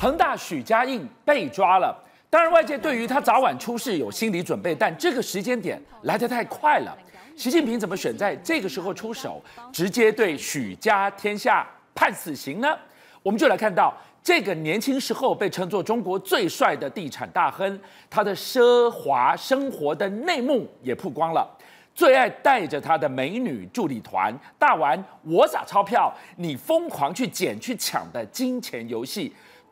恒大许家印被抓了。当然，外界对于他早晚出事有心理准备，但这个时间点来得太快了。习近平怎么选在这个时候出手，直接对许家天下判死刑呢？我们就来看到这个年轻时候被称作中国最帅的地产大亨，他的奢华生活的内幕也曝光了。最爱带着他的美女助理团，大玩我撒钞票，你疯狂去捡去抢的金钱游戏。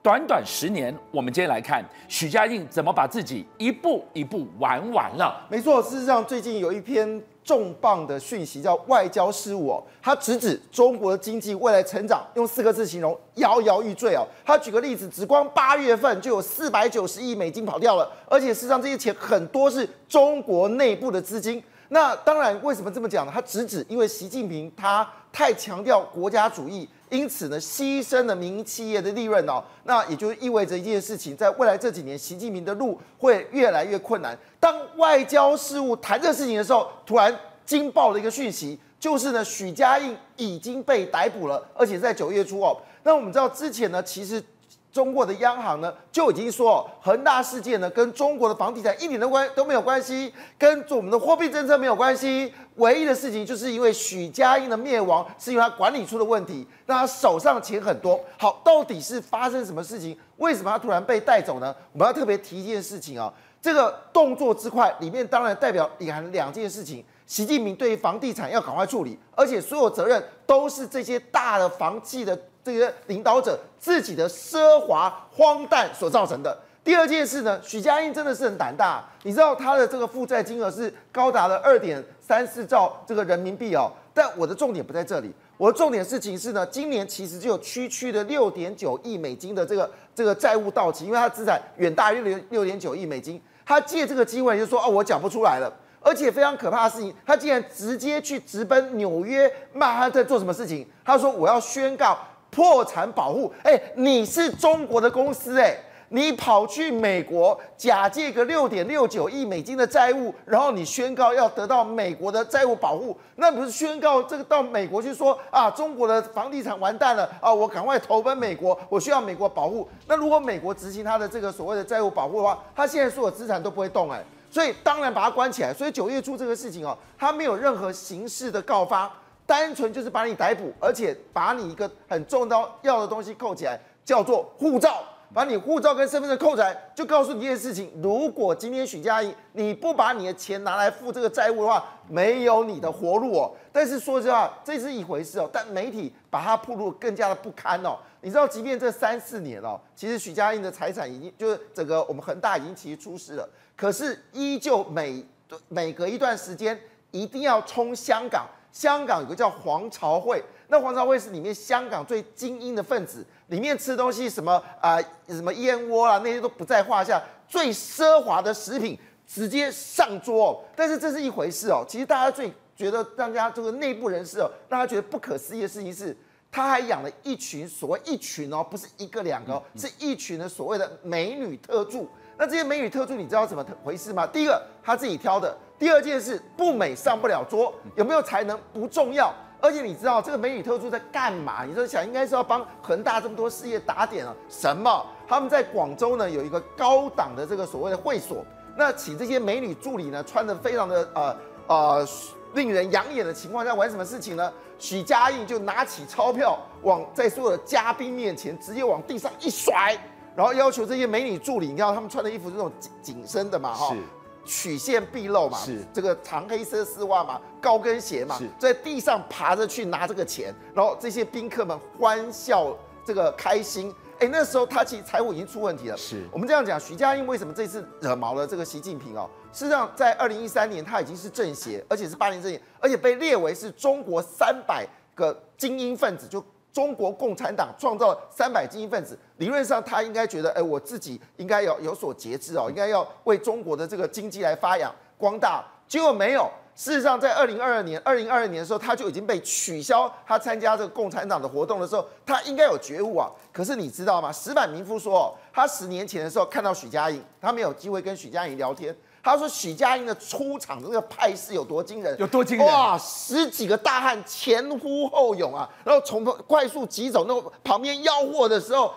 短短十年，我们今天来看许家印怎么把自己一步一步玩完了。没错，事实上最近有一篇重磅的讯息叫外交事务哦，他直指中国的经济未来成长用四个字形容摇摇欲坠哦。他举个例子，只光八月份就有四百九十亿美金跑掉了，而且事实上这些钱很多是中国内部的资金。那当然，为什么这么讲呢？他直指因为习近平他太强调国家主义。因此呢，牺牲了民营企业的利润哦，那也就意味着一件事情，在未来这几年，习近平的路会越来越困难。当外交事务谈这事情的时候，突然惊爆了一个讯息，就是呢，许家印已经被逮捕了，而且在九月初哦。那我们知道之前呢，其实。中国的央行呢就已经说，恒大事件呢跟中国的房地产一点的关都没有关系，跟我们的货币政策没有关系。唯一的事情就是因为许家印的灭亡是因为他管理出了问题，那他手上钱很多。好，到底是发生什么事情？为什么他突然被带走呢？我们要特别提一件事情啊，这个动作之快里面当然代表隐含两件事情。习近平对于房地产要赶快处理，而且所有责任都是这些大的房企的。这些领导者自己的奢华荒诞所造成的。第二件事呢，许家印真的是很胆大，你知道他的这个负债金额是高达了二点三四兆这个人民币哦。但我的重点不在这里，我的重点事情是呢，今年其实就有区区的六点九亿美金的这个这个债务到期，因为他资产远大于六六点九亿美金，他借这个机会就说哦，我缴不出来了，而且非常可怕的事情，他竟然直接去直奔纽约曼哈顿做什么事情？他说我要宣告。破产保护，哎，你是中国的公司，哎，你跑去美国假借个六点六九亿美金的债务，然后你宣告要得到美国的债务保护，那不是宣告这个到美国去说啊，中国的房地产完蛋了啊，我赶快投奔美国，我需要美国保护。那如果美国执行他的这个所谓的债务保护的话，他现在所有资产都不会动，哎，所以当然把他关起来。所以九月初这个事情哦，他没有任何形式的告发。单纯就是把你逮捕，而且把你一个很重要要的东西扣起来，叫做护照，把你护照跟身份证扣起来，就告诉你一件事情：如果今天许家印你不把你的钱拿来付这个债务的话，没有你的活路哦。但是说实话，这是一回事哦，但媒体把它曝露更加的不堪哦。你知道，即便这三四年哦，其实许家印的财产已经就是整个我们恒大已经其实出事了，可是依旧每每隔一段时间一定要冲香港。香港有个叫黄朝会，那黄朝会是里面香港最精英的分子，里面吃东西什么啊、呃，什么燕窝啊，那些都不在话下，最奢华的食品直接上桌哦。但是这是一回事哦，其实大家最觉得让大家这个内部人士哦，让他觉得不可思议的事情是，他还养了一群所谓一群哦，不是一个两个哦，是一群的所谓的美女特助。那这些美女特助你知道怎么回事吗？第一个他自己挑的。第二件事，不美上不了桌，有没有才能不重要，而且你知道这个美女特助在干嘛？你说想应该是要帮恒大这么多事业打点啊？什么？他们在广州呢有一个高档的这个所谓的会所，那请这些美女助理呢穿得非常的呃呃令人养眼的情况下玩什么事情呢？许家印就拿起钞票往在所有的嘉宾面前直接往地上一甩，然后要求这些美女助理，你知道他们穿的衣服是那种紧紧身的嘛哈。曲线毕露嘛，是这个长黑色丝袜嘛，高跟鞋嘛，是在地上爬着去拿这个钱，然后这些宾客们欢笑这个开心。哎，那时候他其实财务已经出问题了。是我们这样讲，许家印为什么这次惹毛了这个习近平哦？事实上，在二零一三年他已经是政协，而且是八年政协，而且被列为是中国三百个精英分子就。中国共产党创造三百精英分子，理论上他应该觉得，哎，我自己应该要有所节制哦，应该要为中国的这个经济来发扬光大。结果没有，事实上在二零二二年，二零二二年的时候，他就已经被取消他参加这个共产党的活动的时候，他应该有觉悟啊。可是你知道吗？石板民夫说，他十年前的时候看到许家印，他没有机会跟许家印聊天。他说许家印的出场的那个派势有多惊人？有多惊人？哇，十几个大汉前呼后拥啊，然后从快速疾走，那旁边吆喝的时候，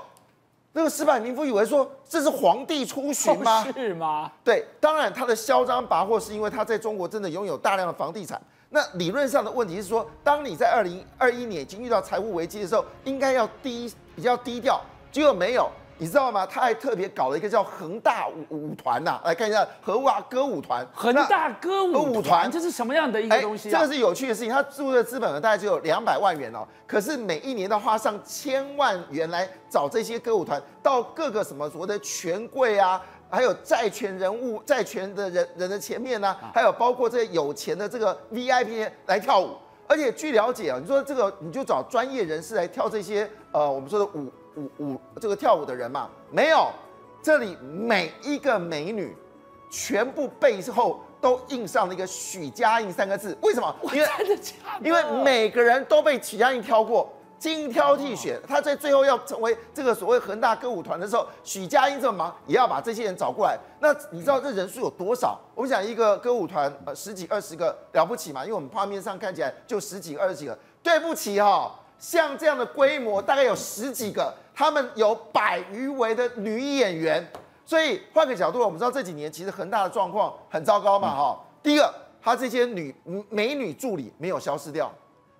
那个矢板明夫以为说这是皇帝出巡吗？哦、是吗？对，当然他的嚣张跋扈是因为他在中国真的拥有大量的房地产。那理论上的问题是说，当你在二零二一年已经遇到财务危机的时候，应该要低比较低调，结果没有。你知道吗？他还特别搞了一个叫恒大舞舞团呐，来看一下和哇歌舞团。恒大歌舞团，这是什么样的一个东西啊？这个是有趣的事情。他注的资本额大概只有两百万元哦，可是每一年都花上千万元来找这些歌舞团到各个什么所谓的权贵啊，还有债权人物、债权的人人的前面呢、啊，还有包括这些有钱的这个 VIP 来跳舞。而且据了解啊，你说这个你就找专业人士来跳这些呃，我们说的舞。舞舞这个跳舞的人嘛，没有，这里每一个美女，全部背后都印上了一个许家印三个字。为什么？因为因为每个人都被许家印挑过，精挑细选。他在最后要成为这个所谓恒大歌舞团的时候，许家印这么忙，也要把这些人找过来。那你知道这人数有多少？我们想一个歌舞团，呃，十几二十个了不起嘛？因为我们画面上看起来就十几二十几个。对不起哈、哦。像这样的规模，大概有十几个，他们有百余位的女演员，所以换个角度，我们知道这几年其实恒大的状况很糟糕嘛，哈、嗯。第一个，他这些女美女助理没有消失掉，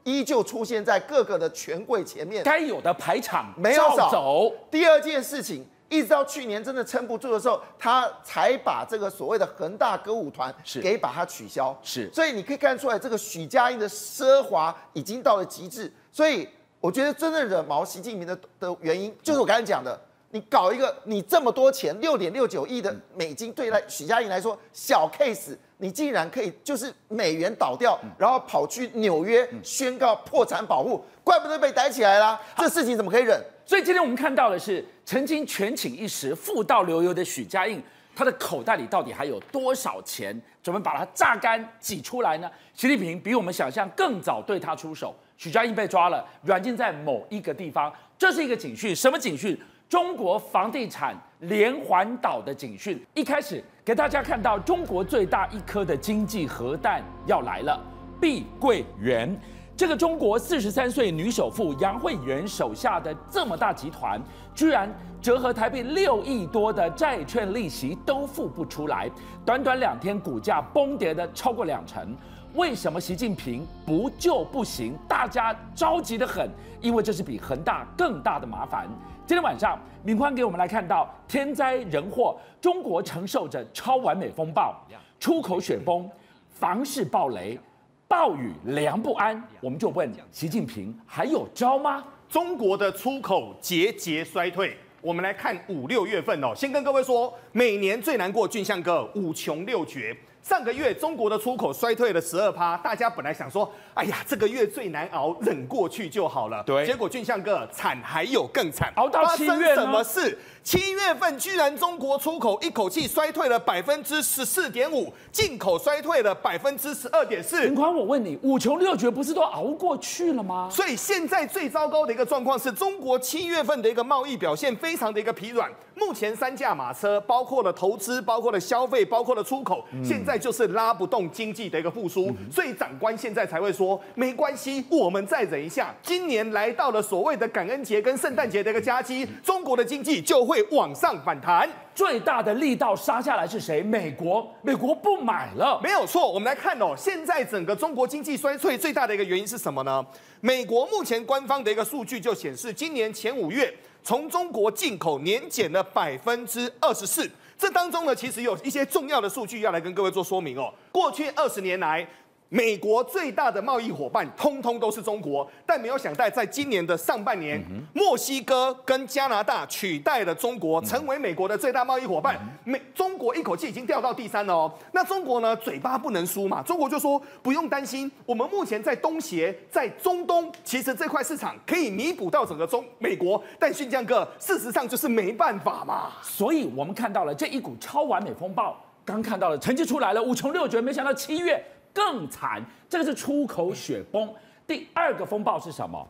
依旧出现在各个的权贵前面，该有的排场没有少走。第二件事情，一直到去年真的撑不住的时候，他才把这个所谓的恒大歌舞团给把它取消。是，所以你可以看出来，这个许家印的奢华已经到了极致。所以我觉得真正惹毛习近平的的原因，就是我刚才讲的，你搞一个你这么多钱，六点六九亿的美金，对来许家印来说小 case，你竟然可以就是美元倒掉，然后跑去纽约宣告破产保护，怪不得被逮起来了。这事情怎么可以忍？所以今天我们看到的是，曾经权倾一时、富到流油的许家印。他的口袋里到底还有多少钱？准备把它榨干挤出来呢？习近平比我们想象更早对他出手。许家印被抓了，软禁在某一个地方，这是一个警讯。什么警讯？中国房地产连环倒的警讯。一开始给大家看到中国最大一颗的经济核弹要来了，碧桂园。这个中国四十三岁女首富杨惠媛手下的这么大集团，居然折合台币六亿多的债券利息都付不出来，短短两天股价崩跌的超过两成。为什么习近平不救不行？大家着急的很，因为这是比恒大更大的麻烦。今天晚上，敏宽给我们来看到天灾人祸，中国承受着超完美风暴、出口雪崩、房市暴雷。暴雨凉不安，我们就问习近平还有招吗？中国的出口节节衰退，我们来看五六月份哦。先跟各位说，每年最难过俊相哥五穷六绝。上个月中国的出口衰退了十二趴，大家本来想说，哎呀，这个月最难熬，忍过去就好了。对，结果俊相哥惨还有更惨，熬到七月什么事？七月份居然中国出口一口气衰退了百分之十四点五，进口衰退了百分之十二点四。我问你，五穷六绝不是都熬过去了吗？所以现在最糟糕的一个状况是中国七月份的一个贸易表现非常的一个疲软。目前三驾马车，包括了投资，包括了消费，包括了出口，现在就是拉不动经济的一个复苏。所以长官现在才会说，没关系，我们再忍一下。今年来到了所谓的感恩节跟圣诞节的一个假期，中国的经济就会。会往上反弹，最大的力道杀下来是谁？美国，美国不买了，没有错。我们来看哦，现在整个中国经济衰退最大的一个原因是什么呢？美国目前官方的一个数据就显示，今年前五月从中国进口年减了百分之二十四。这当中呢，其实有一些重要的数据要来跟各位做说明哦。过去二十年来。美国最大的贸易伙伴，通通都是中国，但没有想到，在今年的上半年，墨西哥跟加拿大取代了中国，成为美国的最大贸易伙伴。美中国一口气已经掉到第三了哦。那中国呢，嘴巴不能输嘛，中国就说不用担心，我们目前在东协、在中东，其实这块市场可以弥补到整个中美国。但俊相哥，事实上就是没办法嘛。所以我们看到了这一股超完美风暴，刚看到了成绩出来了，五穷六绝，没想到七月。更惨，这个是出口雪崩。第二个风暴是什么？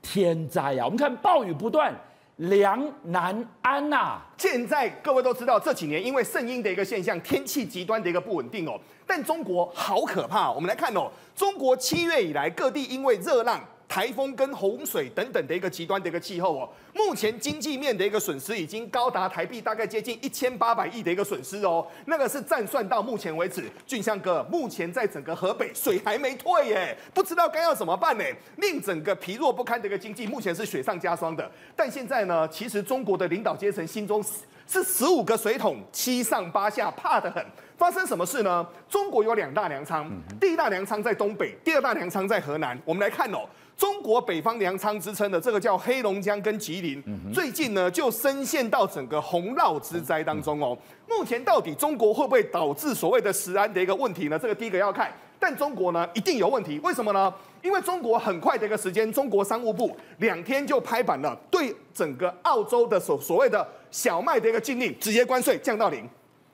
天灾啊！我们看暴雨不断，粮难安呐、啊。现在各位都知道，这几年因为圣婴的一个现象，天气极端的一个不稳定哦。但中国好可怕，我们来看哦，中国七月以来各地因为热浪。台风跟洪水等等的一个极端的一个气候哦。目前经济面的一个损失已经高达台币大概接近一千八百亿的一个损失哦，那个是暂算到目前为止，俊相哥，目前在整个河北水还没退耶，不知道该要怎么办呢？令整个疲弱不堪的一个经济，目前是雪上加霜的。但现在呢，其实中国的领导阶层心中是十五个水桶七上八下，怕得很。发生什么事呢？中国有两大粮仓，第一大粮仓在东北，第二大粮仓在河南。我们来看哦。中国北方粮仓之称的这个叫黑龙江跟吉林，最近呢就深陷到整个洪涝之灾当中哦。目前到底中国会不会导致所谓的食安的一个问题呢？这个第一个要看，但中国呢一定有问题。为什么呢？因为中国很快的一个时间，中国商务部两天就拍板了，对整个澳洲的所所谓的小麦的一个禁令直接关税降到零，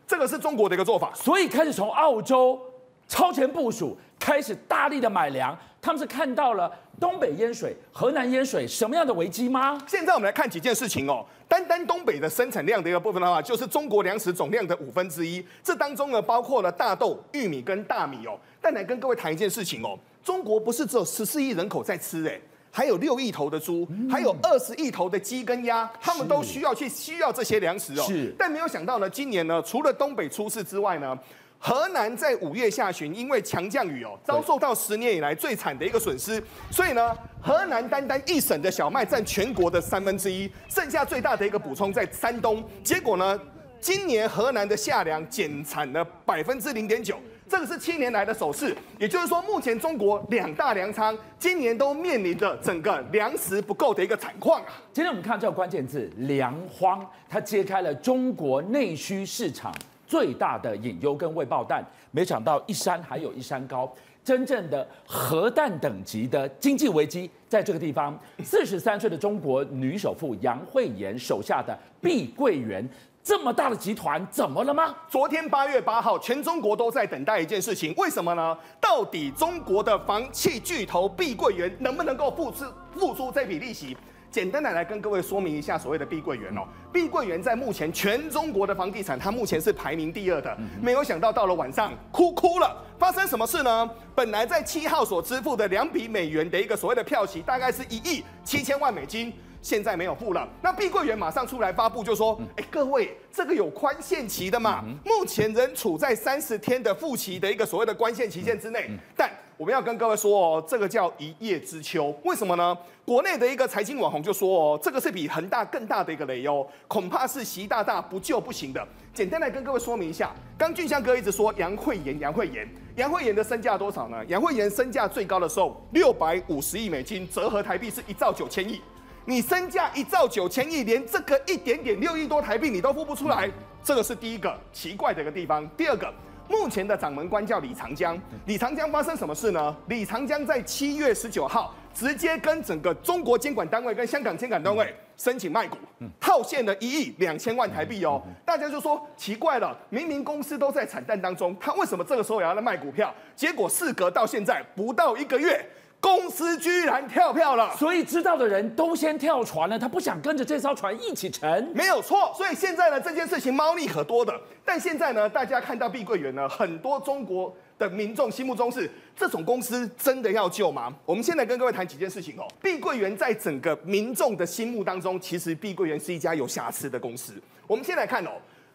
这个是中国的一个做法。所以开始从澳洲超前部署，开始大力的买粮，他们是看到了。东北淹水，河南淹水，什么样的危机吗？现在我们来看几件事情哦。单单东北的生产量的一个部分的话，就是中国粮食总量的五分之一。这当中呢，包括了大豆、玉米跟大米哦。但来跟各位谈一件事情哦，中国不是只有十四亿人口在吃诶，还有六亿头的猪，还有二十亿头的鸡跟鸭，他们都需要去需要这些粮食哦。是。但没有想到呢，今年呢，除了东北出事之外呢。河南在五月下旬，因为强降雨哦，遭受到十年以来最惨的一个损失。所以呢，河南单单一省的小麦占全国的三分之一，剩下最大的一个补充在山东。结果呢，今年河南的夏粮减产了百分之零点九，这个是七年来的首次。也就是说，目前中国两大粮仓今年都面临着整个粮食不够的一个惨况啊。今天我们看这个关键字“粮荒”，它揭开了中国内需市场。最大的隐忧跟未爆弹，没想到一山还有一山高，真正的核弹等级的经济危机在这个地方。四十三岁的中国女首富杨惠妍手下的碧桂园，这么大的集团怎么了吗？昨天八月八号，全中国都在等待一件事情，为什么呢？到底中国的房企巨头碧桂园能不能够付出付出这笔利息？简单的来跟各位说明一下所谓的碧桂园哦，碧桂园在目前全中国的房地产，它目前是排名第二的。没有想到到了晚上哭哭了，发生什么事呢？本来在七号所支付的两笔美元的一个所谓的票息，大概是一亿七千万美金，现在没有付了。那碧桂园马上出来发布就说：哎，各位，这个有宽限期的嘛，目前仍处在三十天的付期的一个所谓的宽限期限之内，但。我们要跟各位说哦，这个叫一叶知秋，为什么呢？国内的一个财经网红就说哦，这个是比恒大更大的一个雷哦，恐怕是习大大不救不行的。简单来跟各位说明一下，刚俊香哥一直说杨惠妍，杨惠妍，杨惠妍的身价多少呢？杨惠妍身价最高的时候六百五十亿美金，折合台币是一兆九千亿。你身价一兆九千亿，连这个一点点六亿多台币你都付不出来，这个是第一个奇怪的一个地方。第二个。目前的掌门官叫李长江，李长江发生什么事呢？李长江在七月十九号直接跟整个中国监管单位跟香港监管单位申请卖股，套现了一亿两千万台币哦。大家就说奇怪了，明明公司都在惨淡当中，他为什么这个时候也要来卖股票？结果事隔到现在不到一个月。公司居然跳票了，所以知道的人都先跳船了。他不想跟着这艘船一起沉，没有错。所以现在呢，这件事情猫腻可多的。但现在呢，大家看到碧桂园呢，很多中国的民众心目中是这种公司真的要救吗？我们现在跟各位谈几件事情哦。碧桂园在整个民众的心目当中，其实碧桂园是一家有瑕疵的公司。我们先来看哦，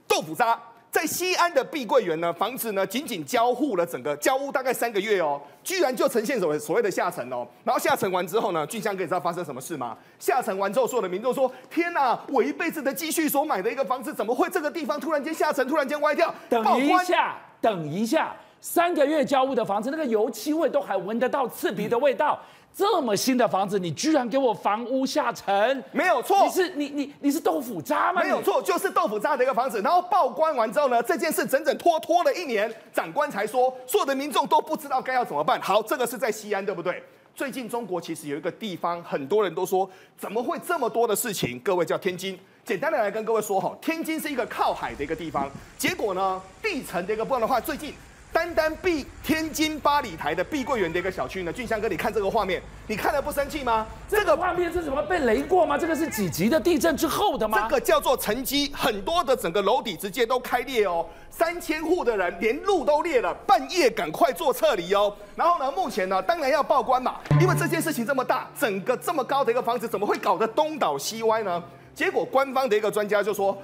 豆腐渣。在西安的碧桂园呢，房子呢仅仅交户了整个交屋大概三个月哦，居然就呈现所谓所谓的下沉哦。然后下沉完之后呢，俊香哥你知道发生什么事吗？下沉完之后，所有的民众说：“天哪，我一辈子的积蓄所买的一个房子，怎么会这个地方突然间下沉，突然间歪掉？”等一下，等一下，三个月交屋的房子，那个油漆味都还闻得到刺鼻的味道。嗯这么新的房子，你居然给我房屋下沉？没有错，你是你你你是豆腐渣吗？没有错，就是豆腐渣的一个房子。然后报关完之后呢，这件事整整拖拖了一年，长官才说，所有的民众都不知道该要怎么办。好，这个是在西安，对不对？最近中国其实有一个地方，很多人都说怎么会这么多的事情？各位叫天津。简单的来跟各位说哈，天津是一个靠海的一个地方，结果呢，地层的一个部分的话，最近。单单碧天津八里台的碧桂园的一个小区呢，俊香哥，你看这个画面，你看了不生气吗？这个画面是什么？被雷过吗？这个是几级的地震之后的吗？这个叫做沉积，很多的整个楼底直接都开裂哦，三千户的人连路都裂了，半夜赶快做撤离哦。然后呢，目前呢，当然要报关嘛，因为这件事情这么大，整个这么高的一个房子，怎么会搞得东倒西歪呢？结果官方的一个专家就说，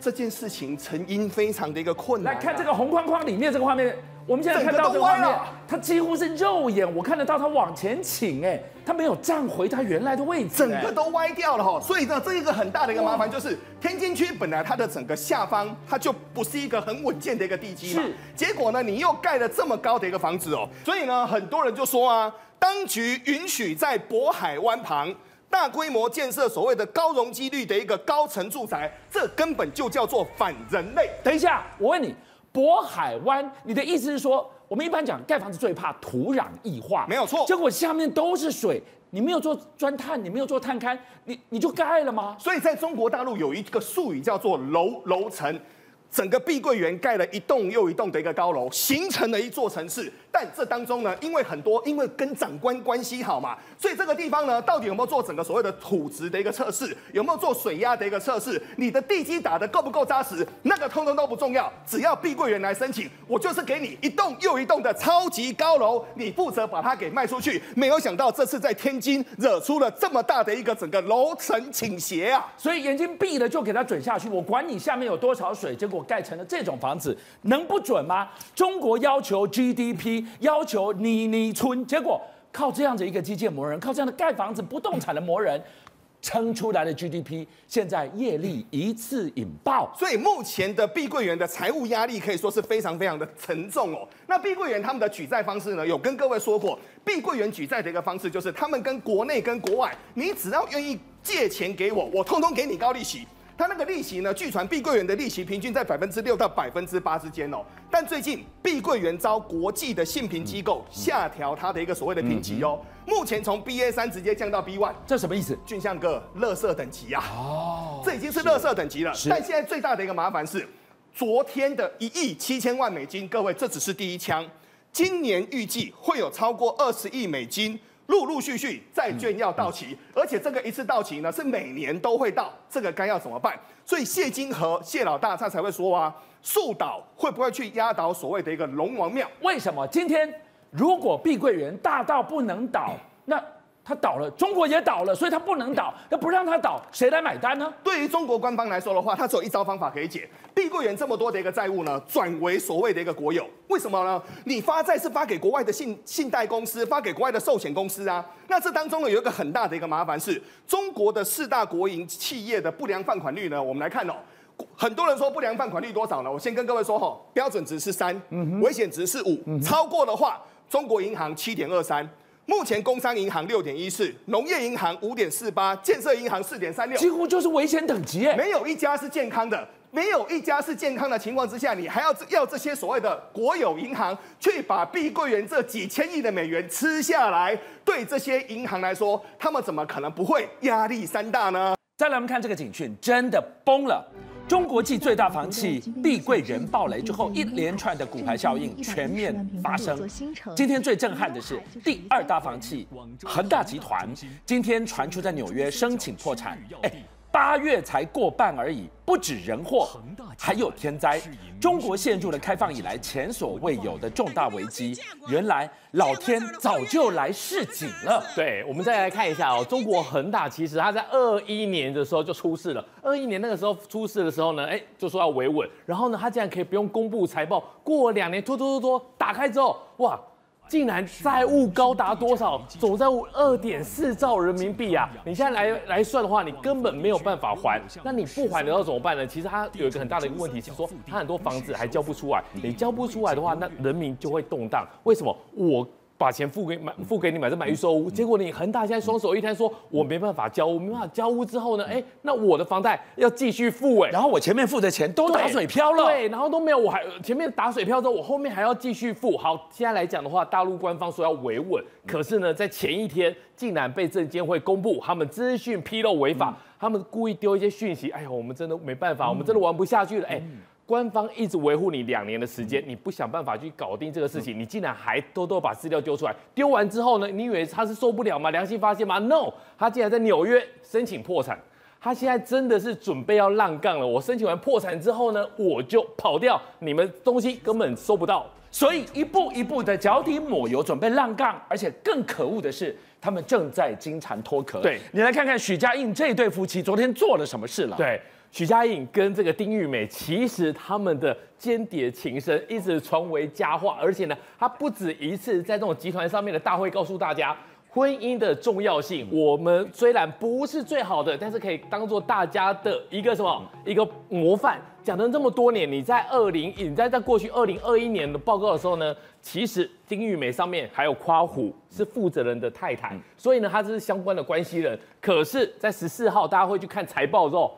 这件事情成因非常的一个困难。来看这个红框框里面这个画面。我们现在看到这个画面，它几乎是肉眼，我看得到它往前倾，哎，它没有站回它原来的位置，整个都歪掉了哈。所以呢，这一个很大的一个麻烦就是，天津区本来它的整个下方它就不是一个很稳健的一个地基嘛，结果呢，你又盖了这么高的一个房子哦，所以呢，很多人就说啊，当局允许在渤海湾旁大规模建设所谓的高容积率的一个高层住宅，这根本就叫做反人类。等一下，我问你。渤海湾，你的意思是说，我们一般讲盖房子最怕土壤异化，没有错。结果下面都是水，你没有做钻探，你没有做探勘，你你就盖了吗？所以在中国大陆有一个术语叫做楼楼层。整个碧桂园盖了一栋又一栋的一个高楼，形成了一座城市。但这当中呢，因为很多，因为跟长官关系好嘛，所以这个地方呢，到底有没有做整个所谓的土质的一个测试，有没有做水压的一个测试，你的地基打得够不够扎实，那个通通都不重要，只要碧桂园来申请，我就是给你一栋又一栋的超级高楼，你负责把它给卖出去。没有想到这次在天津惹出了这么大的一个整个楼层倾斜啊！所以眼睛闭了就给它准下去，我管你下面有多少水，结果。盖成了这种房子，能不准吗？中国要求 GDP，要求妮妮村，结果靠这样子一个基建魔人，靠这样的盖房子不动产的魔人，撑出来的 GDP，现在业力一次引爆。所以目前的碧桂园的财务压力可以说是非常非常的沉重哦。那碧桂园他们的举债方式呢，有跟各位说过，碧桂园举债的一个方式就是，他们跟国内跟国外，你只要愿意借钱给我，我通通给你高利息。它那个利息呢？据传碧桂园的利息平均在百分之六到百分之八之间哦。但最近碧桂园遭国际的信评机构下调它的一个所谓的评级哦。目前从 BA 三直接降到 B one，这什么意思？俊相哥，乐色等级啊！哦，这已经是乐色等级了。但现在最大的一个麻烦是，昨天的一亿七千万美金，各位这只是第一枪，今年预计会有超过二十亿美金。陆陆续续债券要到期，而且这个一次到期呢，是每年都会到，这个该要怎么办？所以谢金河谢老大他才会说啊，树倒会不会去压倒所谓的一个龙王庙？为什么今天如果碧桂园大到不能倒，那？他倒了，中国也倒了，所以他不能倒。那不让他倒，谁来买单呢？对于中国官方来说的话，他只有一招方法可以解。碧桂园这么多的一个债务呢，转为所谓的一个国有，为什么呢？你发债是发给国外的信信贷公司，发给国外的寿险公司啊。那这当中呢，有一个很大的一个麻烦是，中国的四大国营企业的不良放款率呢，我们来看哦。很多人说不良放款率多少呢？我先跟各位说哈，标准值是三，嗯危险值是五，超过的话，中国银行七点二三。目前工商银行六点一四，农业银行五点四八，建设银行四点三六，几乎就是危险等级耶。没有一家是健康的，没有一家是健康的情况之下，你还要要这些所谓的国有银行去把碧桂园这几千亿的美元吃下来？对这些银行来说，他们怎么可能不会压力山大呢？再来，我们看这个警讯，真的崩了。中国继最大房企碧桂园暴雷之后，一连串的骨牌效应全面发生。今天最震撼的是第二大房企恒大集团，今天传出在纽约申请破产。哎。八月才过半而已，不止人祸，还有天灾。中国陷入了开放以来前所未有的重大危机。原来老天早就来示警了。对，我们再来看一下哦，中国恒大其实它在二一年的时候就出事了。二一年那个时候出事的时候呢，哎，就说要维稳，然后呢，它竟然可以不用公布财报，过两年拖拖拖拖打开之后，哇！竟然债务高达多少？总债务二点四兆人民币啊！你现在来来算的话，你根本没有办法还。那你不还的要怎么办呢？其实它有一个很大的一个问题是说，它很多房子还交不出来。你交不出来的话，那人民就会动荡。为什么？我。把钱付给买付给你买这买预售屋，结果你恒大现在双手一摊，说我没办法交屋，没办法交屋之后呢，哎，那我的房贷要继续付哎，然后我前面付的钱都打水漂了，对，然后都没有，我还前面打水漂之后，我后面还要继续付。好，现在来讲的话，大陆官方说要维稳，可是呢，在前一天竟然被证监会公布他们资讯披露违法，他们故意丢一些讯息，哎呀，我们真的没办法，我们真的玩不下去了，哎。官方一直维护你两年的时间，你不想办法去搞定这个事情，你竟然还偷偷把资料丢出来，丢完之后呢，你以为他是受不了吗？良心发现吗？No，他竟然在纽约申请破产，他现在真的是准备要浪杠了。我申请完破产之后呢，我就跑掉，你们东西根本收不到，所以一步一步的脚底抹油，准备浪杠，而且更可恶的是，他们正在金蝉脱壳。对，你来看看许家印这对夫妻昨天做了什么事了？对。许家印跟这个丁玉美，其实他们的间谍情深一直传为佳话，而且呢，他不止一次在这种集团上面的大会告诉大家婚姻的重要性。我们虽然不是最好的，但是可以当做大家的一个什么一个模范。讲了这么多年，你在二零，你在在过去二零二一年的报告的时候呢，其实丁玉美上面还有夸虎是负责人的太太，所以呢，他这是相关的关系人。可是，在十四号大家会去看财报之后。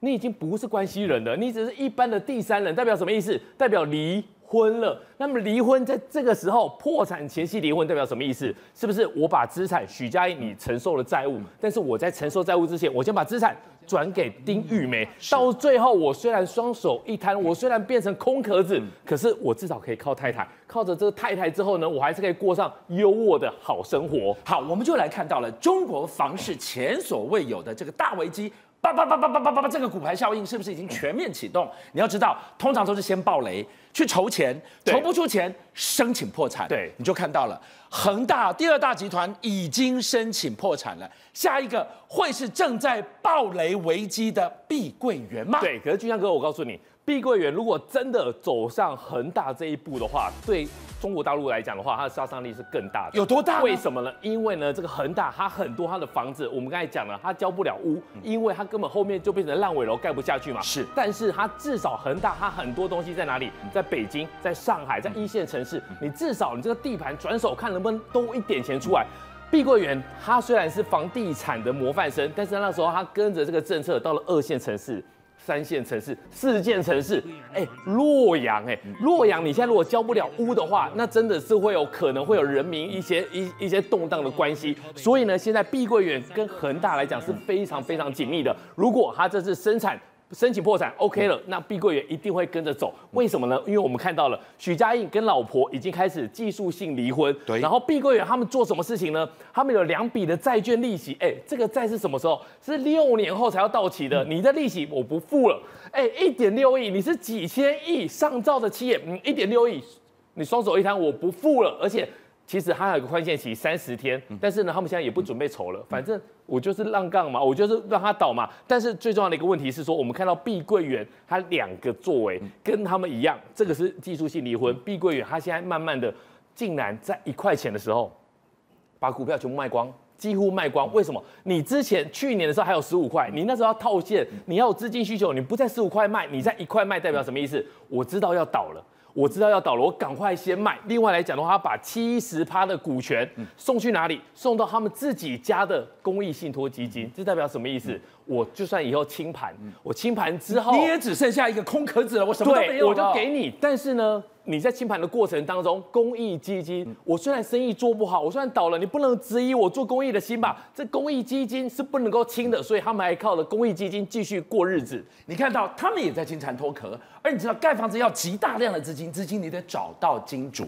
你已经不是关系人了，你只是一般的第三人，代表什么意思？代表离婚了。那么离婚在这个时候破产前夕离婚，代表什么意思？是不是我把资产许家印你承受了债务，但是我在承受债务之前，我先把资产转给丁玉梅，到最后我虽然双手一摊，我虽然变成空壳子，可是我至少可以靠太太，靠着这个太太之后呢，我还是可以过上优渥的好生活。好，我们就来看到了中国房市前所未有的这个大危机。叭叭叭叭叭叭叭，这个骨牌效应是不是已经全面启动？你要知道，通常都是先爆雷，去筹钱，筹不出钱，申请破产。对，你就看到了恒大第二大集团已经申请破产了，下一个会是正在爆雷危机的碧桂园吗？对，可是俊江哥，我告诉你。碧桂园如果真的走上恒大这一步的话，对中国大陆来讲的话，它的杀伤力是更大的。有多大？为什么呢？因为呢，这个恒大它很多它的房子，我们刚才讲了，它交不了屋，因为它根本后面就变成烂尾楼，盖不下去嘛。是。但是它至少恒大它很多东西在哪里？在北京，在上海，在一线城市，你至少你这个地盘转手看能不能多一点钱出来。碧桂园它虽然是房地产的模范生，但是那时候它跟着这个政策到了二线城市。三线城市、四线城市，哎，洛阳，哎，洛阳，你现在如果交不了屋的话，那真的是会有可能会有人民一些一一些动荡的关系。所以呢，现在碧桂园跟恒大来讲是非常非常紧密的。如果它这次生产，申请破产，OK 了，那碧桂园一定会跟着走。为什么呢？因为我们看到了许家印跟老婆已经开始技术性离婚。对。然后碧桂园他们做什么事情呢？他们有两笔的债券利息。哎，这个债是什么时候？是六年后才要到期的。你的利息我不付了。哎，一点六亿，你是几千亿上兆的企业，嗯，一点六亿，你双手一摊，我不付了。而且其实还有一个宽限期三十天，但是呢，他们现在也不准备筹了，反正。我就是浪杠嘛，我就是让他倒嘛。但是最重要的一个问题是说，我们看到碧桂园它两个作为跟他们一样，这个是技术性离婚。碧桂园它现在慢慢的，竟然在一块钱的时候，把股票全部卖光，几乎卖光。为什么？你之前去年的时候还有十五块，你那时候要套现，你要有资金需求，你不在十五块卖，你在一块卖，代表什么意思？我知道要倒了。我知道要倒了，我赶快先卖。另外来讲的话，他把七十趴的股权送去哪里？送到他们自己家的公益信托基金。这代表什么意思？我就算以后清盘，我清盘之后，你也只剩下一个空壳子了。我什么都没有，我就给你。但是呢？你在清盘的过程当中，公益基金，我虽然生意做不好，我虽然倒了，你不能质疑我做公益的心吧？这公益基金是不能够清的，所以他们还靠了公益基金继续过日子。你看到他们也在金蝉脱壳，而你知道盖房子要极大量的资金，资金你得找到金主，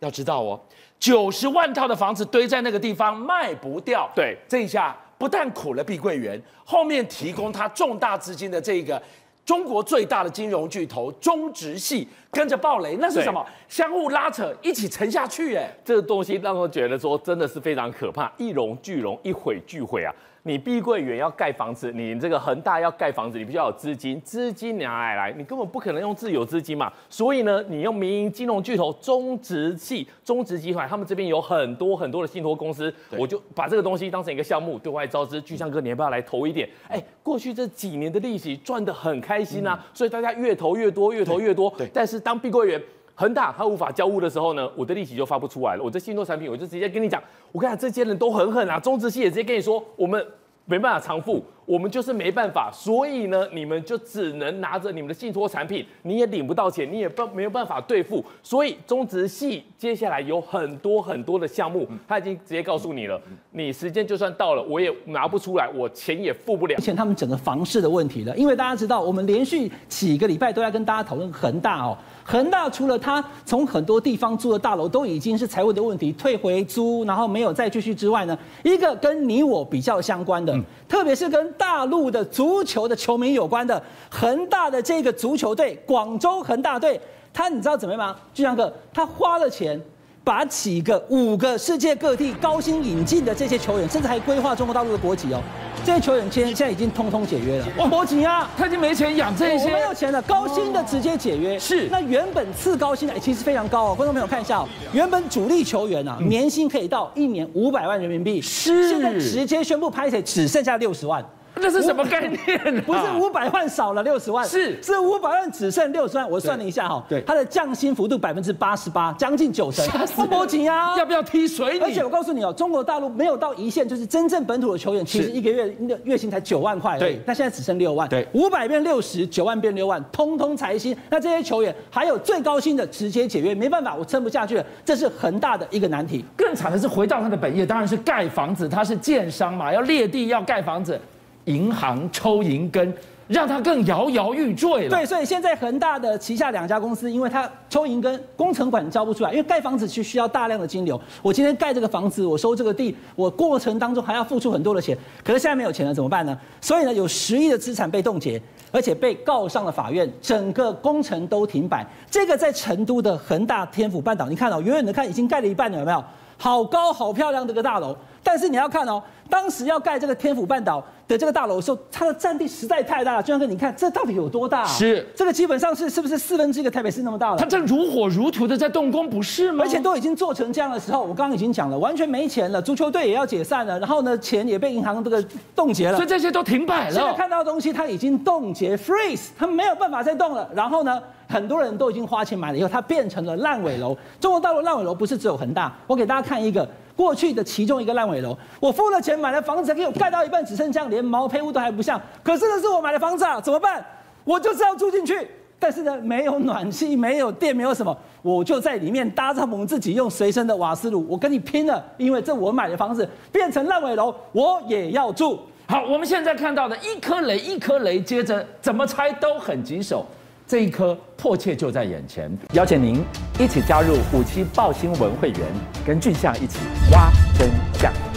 要知道哦，九十万套的房子堆在那个地方卖不掉，对，这一下不但苦了碧桂园，后面提供他重大资金的这个。中国最大的金融巨头中植系跟着暴雷，那是什么？相互拉扯，一起沉下去，哎，这个东西让我觉得说真的是非常可怕，一荣俱荣，一毁俱毁啊！你碧桂园要盖房子，你这个恒大要盖房子，你必须要有资金，资金哪来来？你根本不可能用自有资金嘛。所以呢，你用民营金融巨头中植系、中植集团，他们这边有很多很多的信托公司，我就把这个东西当成一个项目对外招资。巨相哥，你要不要来投一点？哎，过去这几年的利息赚得很开心啊，所以大家越投越多，越投越多。对，但是当碧桂园恒大他无法交屋的时候呢，我的利息就发不出来了。我的信托产品，我就直接跟你讲，我跟你讲，这些人都很狠啊。中植系也直接跟你说，我们没办法偿付。我们就是没办法，所以呢，你们就只能拿着你们的信托产品，你也领不到钱，你也办没有办法兑付。所以中植系接下来有很多很多的项目，他已经直接告诉你了，你时间就算到了，我也拿不出来，我钱也付不了。而且他们整个房市的问题了，因为大家知道，我们连续几个礼拜都在跟大家讨论恒大哦。恒大除了他从很多地方租的大楼都已经是财务的问题，退回租，然后没有再继续之外呢，一个跟你我比较相关的，特别是跟大陆的足球的球迷有关的，恒大的这个足球队，广州恒大队，他你知道怎么样吗？就像个他花了钱。把几个五个世界各地高薪引进的这些球员，甚至还规划中国大陆的国籍哦。这些球员现现在已经通通解约了。哇，国籍啊，他已经没钱养这些，我没有钱了，高薪的直接解约。是，那原本次高薪的其实非常高哦。观众朋友看一下哦，原本主力球员啊，年薪可以到一年五百万人民币，是，现在直接宣布拍谁只剩下六十万。这是什么概念？不是五百万少了六十万，是是五百万只剩六十万。我算了一下哈，对，它的降薪幅度百分之八十八，将近九成。不波及啊，要不要踢水？而且我告诉你哦，中国大陆没有到一线，就是真正本土的球员，其实一个月月薪才九万块而已。那现在只剩六万。对，五百变六十，九万变六万，通通裁薪。那这些球员还有最高薪的直接解约，没办法，我撑不下去了。这是恒大的一个难题。更惨的是，回到他的本业，当然是盖房子。他是建商嘛，要裂地，要盖房子。银行抽银根，让他更摇摇欲坠了。对，所以现在恒大的旗下两家公司，因为他抽银根，工程款交不出来，因为盖房子需需要大量的金流。我今天盖这个房子，我收这个地，我过程当中还要付出很多的钱。可是现在没有钱了，怎么办呢？所以呢，有十亿的资产被冻结，而且被告上了法院，整个工程都停摆。这个在成都的恒大天府半岛，你看到、远远的看已经盖了一半了，有没有？好高好漂亮的一个大楼，但是你要看哦，当时要盖这个天府半岛的这个大楼的时候，它的占地实在太大了。就像哥，你看这到底有多大？是这个基本上是是不是四分之一个台北市那么大了？它正如火如荼的在动工，不是吗？而且都已经做成这样的时候，我刚刚已经讲了，完全没钱了，足球队也要解散了，然后呢，钱也被银行这个冻结了，所以这些都停摆了。现在看到的东西，它已经冻结 freeze，它没有办法再动了。然后呢，很多人都已经花钱买了以后，它变成了烂尾楼。中国大陆烂尾楼不是只有恒大，我给大家看一个。过去的其中一个烂尾楼，我付了钱买了房子，给我盖到一半只剩这样，连毛坯屋都还不像。可是这是我买的房子啊，怎么办？我就是要住进去，但是呢，没有暖气，没有电，没有什么，我就在里面搭帐篷，自己用随身的瓦斯炉，我跟你拼了，因为这我买的房子变成烂尾楼，我也要住。好，我们现在看到的一颗雷一颗雷，接着怎么拆都很棘手。这一颗迫切就在眼前，邀请您一起加入五七报新闻会员，跟俊相一起挖真相。